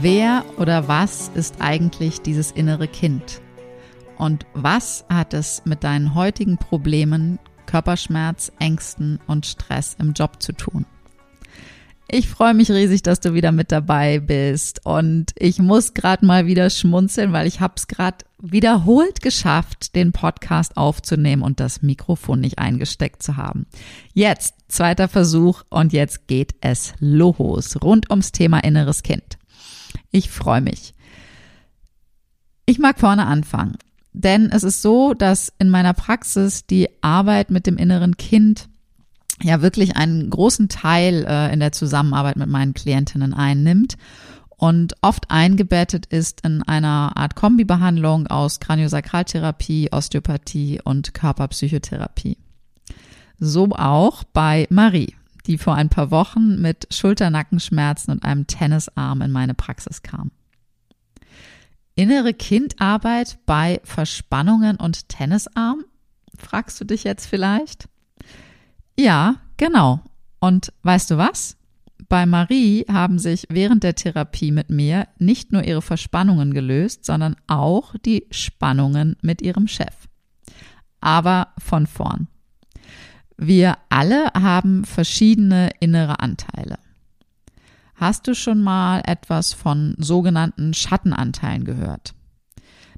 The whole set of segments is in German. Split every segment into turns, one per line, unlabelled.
Wer oder was ist eigentlich dieses innere Kind? Und was hat es mit deinen heutigen Problemen, Körperschmerz, Ängsten und Stress im Job zu tun? Ich freue mich riesig, dass du wieder mit dabei bist und ich muss gerade mal wieder schmunzeln, weil ich habe es gerade wiederholt geschafft, den Podcast aufzunehmen und das Mikrofon nicht eingesteckt zu haben. Jetzt zweiter Versuch und jetzt geht es los rund ums Thema inneres Kind. Ich freue mich. Ich mag vorne anfangen, denn es ist so, dass in meiner Praxis die Arbeit mit dem inneren Kind ja wirklich einen großen Teil äh, in der Zusammenarbeit mit meinen Klientinnen einnimmt und oft eingebettet ist in einer Art Kombibehandlung aus Kraniosakraltherapie, Osteopathie und Körperpsychotherapie. So auch bei Marie die vor ein paar Wochen mit Schulternackenschmerzen und einem Tennisarm in meine Praxis kam. Innere Kindarbeit bei Verspannungen und Tennisarm? Fragst du dich jetzt vielleicht? Ja, genau. Und weißt du was? Bei Marie haben sich während der Therapie mit mir nicht nur ihre Verspannungen gelöst, sondern auch die Spannungen mit ihrem Chef. Aber von vorn. Wir alle haben verschiedene innere Anteile. Hast du schon mal etwas von sogenannten Schattenanteilen gehört?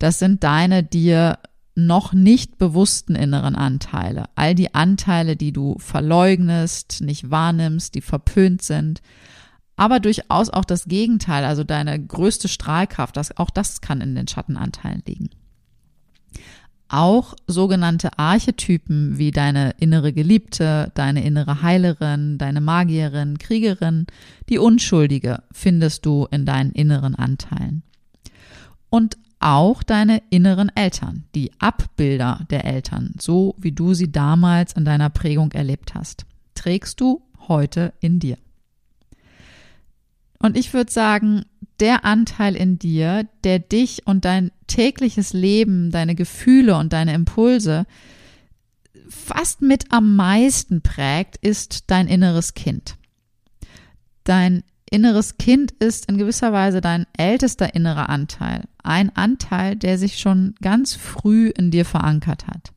Das sind deine dir noch nicht bewussten inneren Anteile. All die Anteile, die du verleugnest, nicht wahrnimmst, die verpönt sind. Aber durchaus auch das Gegenteil, also deine größte Strahlkraft, das, auch das kann in den Schattenanteilen liegen. Auch sogenannte Archetypen wie deine innere Geliebte, deine innere Heilerin, deine Magierin, Kriegerin, die Unschuldige findest du in deinen inneren Anteilen. Und auch deine inneren Eltern, die Abbilder der Eltern, so wie du sie damals in deiner Prägung erlebt hast, trägst du heute in dir. Und ich würde sagen, der Anteil in dir, der dich und dein tägliches Leben, deine Gefühle und deine Impulse fast mit am meisten prägt, ist dein inneres Kind. Dein inneres Kind ist in gewisser Weise dein ältester innerer Anteil. Ein Anteil, der sich schon ganz früh in dir verankert hat.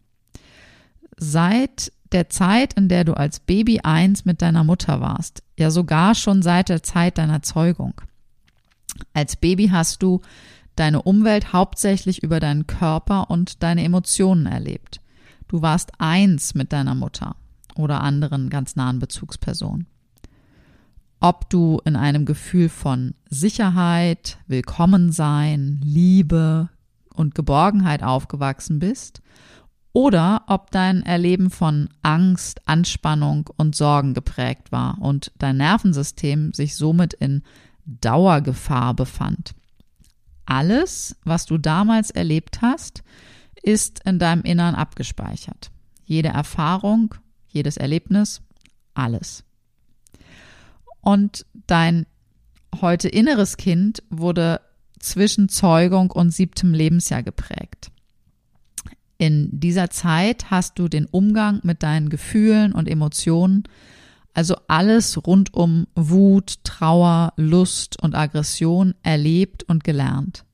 Seit der Zeit, in der du als Baby eins mit deiner Mutter warst, ja sogar schon seit der Zeit deiner Zeugung. Als Baby hast du deine Umwelt hauptsächlich über deinen Körper und deine Emotionen erlebt. Du warst eins mit deiner Mutter oder anderen ganz nahen Bezugspersonen. Ob du in einem Gefühl von Sicherheit, Willkommensein, Liebe und Geborgenheit aufgewachsen bist oder ob dein Erleben von Angst, Anspannung und Sorgen geprägt war und dein Nervensystem sich somit in Dauergefahr befand. Alles, was du damals erlebt hast, ist in deinem Innern abgespeichert. Jede Erfahrung, jedes Erlebnis, alles. Und dein heute inneres Kind wurde zwischen Zeugung und siebtem Lebensjahr geprägt. In dieser Zeit hast du den Umgang mit deinen Gefühlen und Emotionen also alles rund um Wut, Trauer, Lust und Aggression erlebt und gelernt.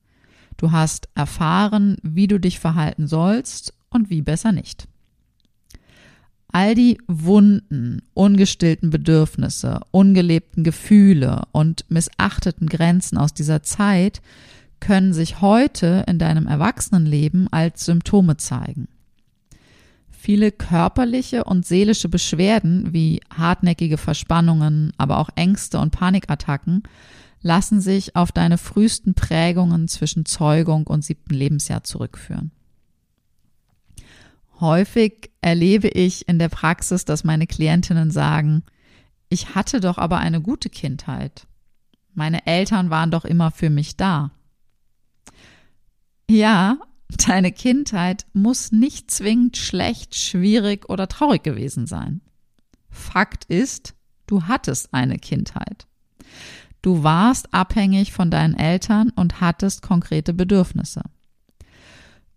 Du hast erfahren, wie du dich verhalten sollst und wie besser nicht. All die wunden, ungestillten Bedürfnisse, ungelebten Gefühle und missachteten Grenzen aus dieser Zeit können sich heute in deinem Erwachsenenleben als Symptome zeigen. Viele körperliche und seelische Beschwerden wie hartnäckige Verspannungen, aber auch Ängste und Panikattacken lassen sich auf deine frühesten Prägungen zwischen Zeugung und siebten Lebensjahr zurückführen. Häufig erlebe ich in der Praxis, dass meine Klientinnen sagen, ich hatte doch aber eine gute Kindheit. Meine Eltern waren doch immer für mich da. Ja, deine Kindheit muss nicht zwingend schlecht, schwierig oder traurig gewesen sein. Fakt ist, du hattest eine Kindheit. Du warst abhängig von deinen Eltern und hattest konkrete Bedürfnisse.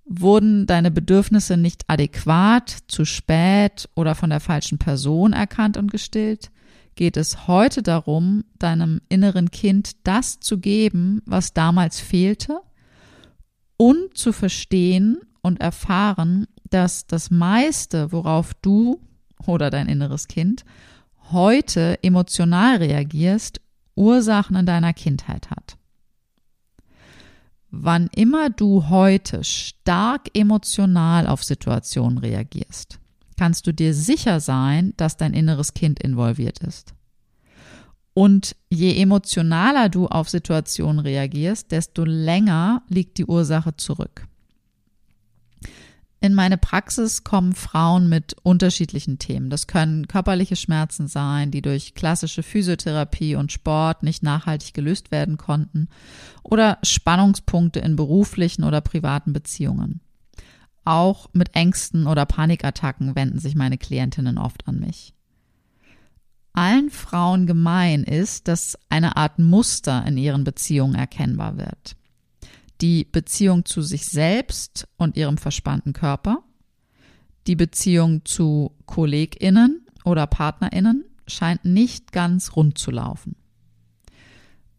Wurden deine Bedürfnisse nicht adäquat, zu spät oder von der falschen Person erkannt und gestillt, geht es heute darum, deinem inneren Kind das zu geben, was damals fehlte und zu verstehen und erfahren, dass das meiste, worauf du oder dein inneres Kind heute emotional reagierst, Ursachen in deiner Kindheit hat. Wann immer du heute stark emotional auf Situationen reagierst, kannst du dir sicher sein, dass dein inneres Kind involviert ist. Und je emotionaler du auf Situationen reagierst, desto länger liegt die Ursache zurück. In meine Praxis kommen Frauen mit unterschiedlichen Themen. Das können körperliche Schmerzen sein, die durch klassische Physiotherapie und Sport nicht nachhaltig gelöst werden konnten, oder Spannungspunkte in beruflichen oder privaten Beziehungen. Auch mit Ängsten oder Panikattacken wenden sich meine Klientinnen oft an mich. Allen Frauen gemein ist, dass eine Art Muster in ihren Beziehungen erkennbar wird die Beziehung zu sich selbst und ihrem verspannten Körper, die Beziehung zu Kolleginnen oder Partnerinnen scheint nicht ganz rund zu laufen.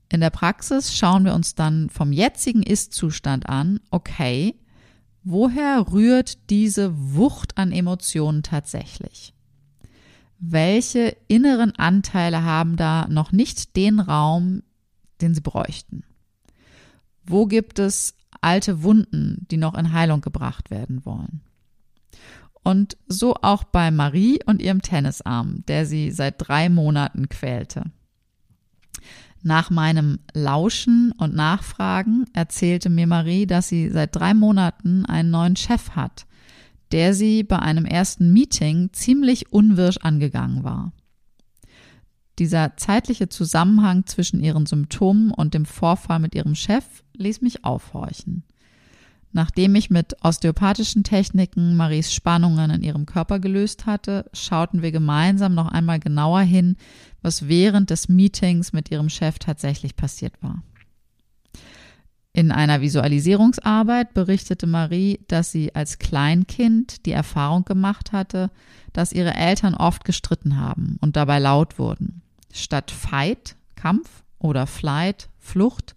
In der Praxis schauen wir uns dann vom jetzigen Ist-Zustand an, okay, woher rührt diese Wucht an Emotionen tatsächlich? Welche inneren Anteile haben da noch nicht den Raum, den sie bräuchten? Wo gibt es alte Wunden, die noch in Heilung gebracht werden wollen? Und so auch bei Marie und ihrem Tennisarm, der sie seit drei Monaten quälte. Nach meinem Lauschen und Nachfragen erzählte mir Marie, dass sie seit drei Monaten einen neuen Chef hat, der sie bei einem ersten Meeting ziemlich unwirsch angegangen war. Dieser zeitliche Zusammenhang zwischen ihren Symptomen und dem Vorfall mit ihrem Chef ließ mich aufhorchen. Nachdem ich mit osteopathischen Techniken Maries Spannungen in ihrem Körper gelöst hatte, schauten wir gemeinsam noch einmal genauer hin, was während des Meetings mit ihrem Chef tatsächlich passiert war. In einer Visualisierungsarbeit berichtete Marie, dass sie als Kleinkind die Erfahrung gemacht hatte, dass ihre Eltern oft gestritten haben und dabei laut wurden. Statt Fight, Kampf oder Flight, Flucht,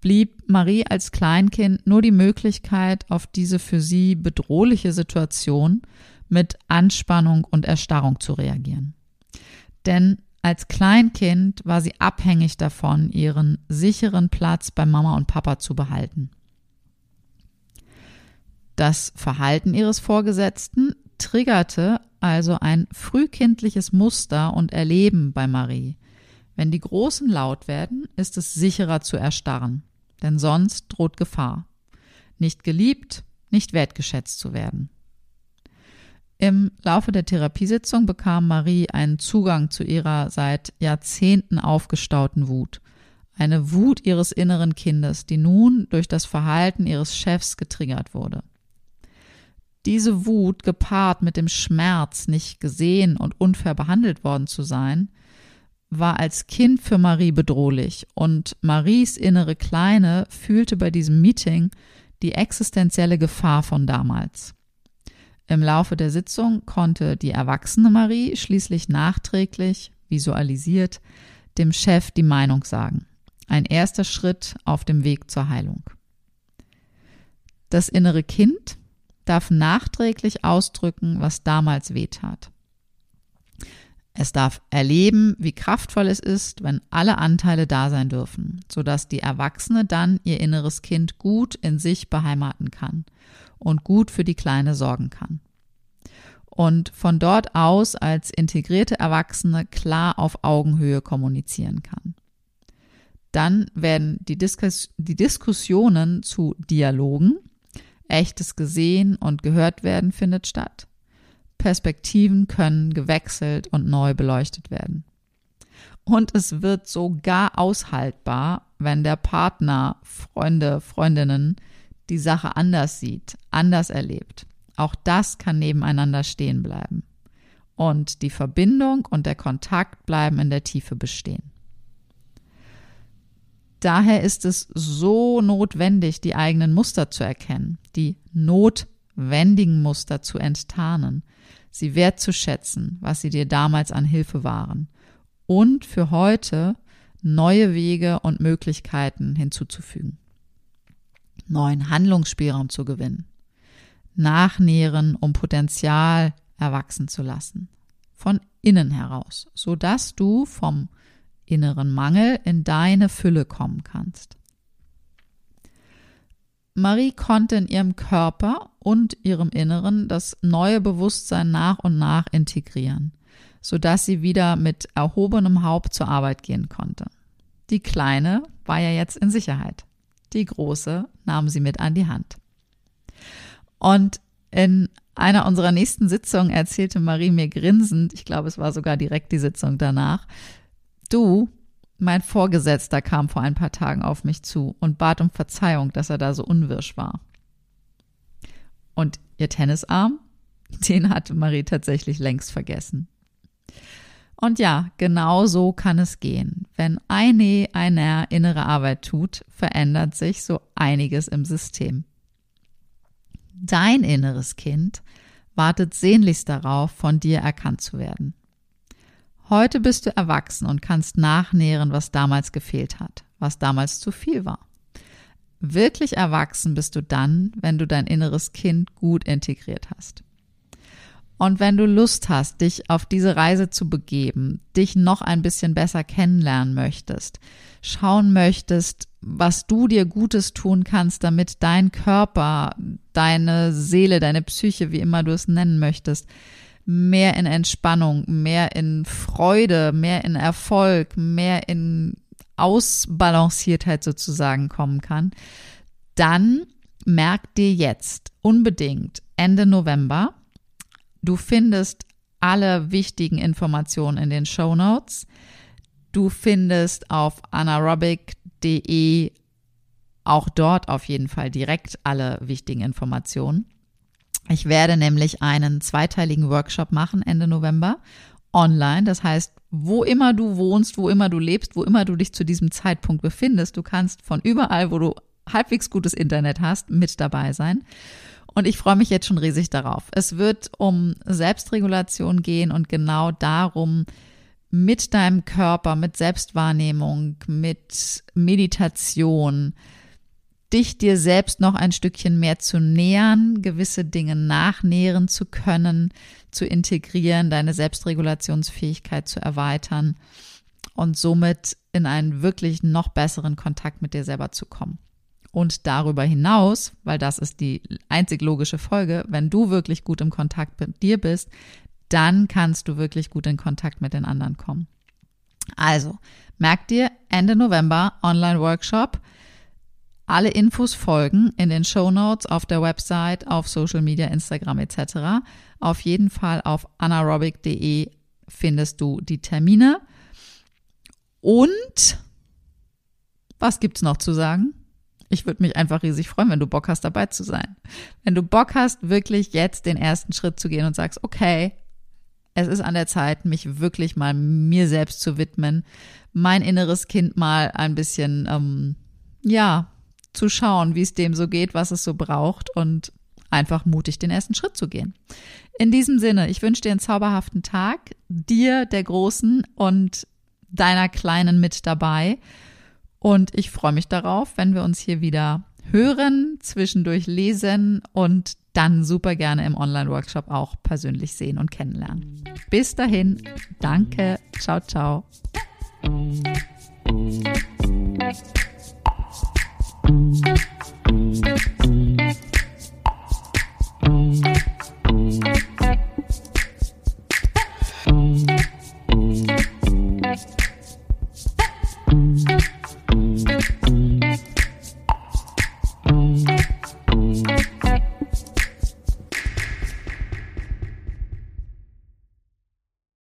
blieb Marie als Kleinkind nur die Möglichkeit, auf diese für sie bedrohliche Situation mit Anspannung und Erstarrung zu reagieren. Denn als Kleinkind war sie abhängig davon, ihren sicheren Platz bei Mama und Papa zu behalten. Das Verhalten ihres Vorgesetzten triggerte also ein frühkindliches Muster und Erleben bei Marie. Wenn die Großen laut werden, ist es sicherer zu erstarren, denn sonst droht Gefahr. Nicht geliebt, nicht wertgeschätzt zu werden. Im Laufe der Therapiesitzung bekam Marie einen Zugang zu ihrer seit Jahrzehnten aufgestauten Wut. Eine Wut ihres inneren Kindes, die nun durch das Verhalten ihres Chefs getriggert wurde. Diese Wut gepaart mit dem Schmerz, nicht gesehen und unfair behandelt worden zu sein, war als Kind für Marie bedrohlich und Maries innere Kleine fühlte bei diesem Meeting die existenzielle Gefahr von damals. Im Laufe der Sitzung konnte die erwachsene Marie schließlich nachträglich, visualisiert, dem Chef die Meinung sagen. Ein erster Schritt auf dem Weg zur Heilung. Das innere Kind darf nachträglich ausdrücken, was damals wehtat. Es darf erleben, wie kraftvoll es ist, wenn alle Anteile da sein dürfen, sodass die Erwachsene dann ihr inneres Kind gut in sich beheimaten kann und gut für die Kleine sorgen kann. und von dort aus als integrierte Erwachsene klar auf Augenhöhe kommunizieren kann. Dann werden die, Diskus die Diskussionen zu Dialogen, echtes gesehen und gehört werden findet statt. Perspektiven können gewechselt und neu beleuchtet werden. Und es wird sogar aushaltbar, wenn der Partner, Freunde, Freundinnen die Sache anders sieht, anders erlebt. Auch das kann nebeneinander stehen bleiben. Und die Verbindung und der Kontakt bleiben in der Tiefe bestehen. Daher ist es so notwendig, die eigenen Muster zu erkennen, die notwendigen Muster zu enttarnen, sie wertzuschätzen, was sie dir damals an Hilfe waren und für heute neue Wege und Möglichkeiten hinzuzufügen. Neuen Handlungsspielraum zu gewinnen. Nachnähren, um Potenzial erwachsen zu lassen. Von innen heraus, so dass du vom inneren Mangel in deine Fülle kommen kannst. Marie konnte in ihrem Körper und ihrem Inneren das neue Bewusstsein nach und nach integrieren, sodass sie wieder mit erhobenem Haupt zur Arbeit gehen konnte. Die Kleine war ja jetzt in Sicherheit. Die Große nahm sie mit an die Hand. Und in einer unserer nächsten Sitzungen erzählte Marie mir grinsend, ich glaube, es war sogar direkt die Sitzung danach, du, mein Vorgesetzter kam vor ein paar Tagen auf mich zu und bat um Verzeihung, dass er da so unwirsch war. Und ihr Tennisarm, den hatte Marie tatsächlich längst vergessen. Und ja, genau so kann es gehen. Wenn eine einer innere Arbeit tut, verändert sich so einiges im System. Dein inneres Kind wartet sehnlichst darauf, von dir erkannt zu werden. Heute bist du erwachsen und kannst nachnähren, was damals gefehlt hat, was damals zu viel war. Wirklich erwachsen bist du dann, wenn du dein inneres Kind gut integriert hast. Und wenn du Lust hast, dich auf diese Reise zu begeben, dich noch ein bisschen besser kennenlernen möchtest, schauen möchtest, was du dir Gutes tun kannst, damit dein Körper, deine Seele, deine Psyche, wie immer du es nennen möchtest, mehr in Entspannung, mehr in Freude, mehr in Erfolg, mehr in Ausbalanciertheit sozusagen kommen kann, dann merk dir jetzt unbedingt Ende November, du findest alle wichtigen Informationen in den Show Notes. Du findest auf anaerobic.de auch dort auf jeden Fall direkt alle wichtigen Informationen. Ich werde nämlich einen zweiteiligen Workshop machen Ende November online. Das heißt, wo immer du wohnst, wo immer du lebst, wo immer du dich zu diesem Zeitpunkt befindest, du kannst von überall, wo du halbwegs gutes Internet hast, mit dabei sein. Und ich freue mich jetzt schon riesig darauf. Es wird um Selbstregulation gehen und genau darum, mit deinem Körper, mit Selbstwahrnehmung, mit Meditation, dich dir selbst noch ein Stückchen mehr zu nähern, gewisse Dinge nachnähren zu können, zu integrieren, deine Selbstregulationsfähigkeit zu erweitern und somit in einen wirklich noch besseren Kontakt mit dir selber zu kommen. Und darüber hinaus, weil das ist die einzig logische Folge, wenn du wirklich gut im Kontakt mit dir bist, dann kannst du wirklich gut in Kontakt mit den anderen kommen. Also, merk dir Ende November Online-Workshop. Alle Infos folgen in den Show Notes, auf der Website, auf Social Media, Instagram etc. Auf jeden Fall auf anaerobic.de findest du die Termine. Und was gibt's noch zu sagen? Ich würde mich einfach riesig freuen, wenn du Bock hast, dabei zu sein. Wenn du Bock hast, wirklich jetzt den ersten Schritt zu gehen und sagst, okay, es ist an der Zeit, mich wirklich mal mir selbst zu widmen, mein inneres Kind mal ein bisschen, ähm, ja, zu schauen, wie es dem so geht, was es so braucht und einfach mutig den ersten Schritt zu gehen. In diesem Sinne, ich wünsche dir einen zauberhaften Tag, dir, der Großen und deiner Kleinen mit dabei. Und ich freue mich darauf, wenn wir uns hier wieder hören, zwischendurch lesen und dann super gerne im Online-Workshop auch persönlich sehen und kennenlernen. Bis dahin, danke, ciao, ciao.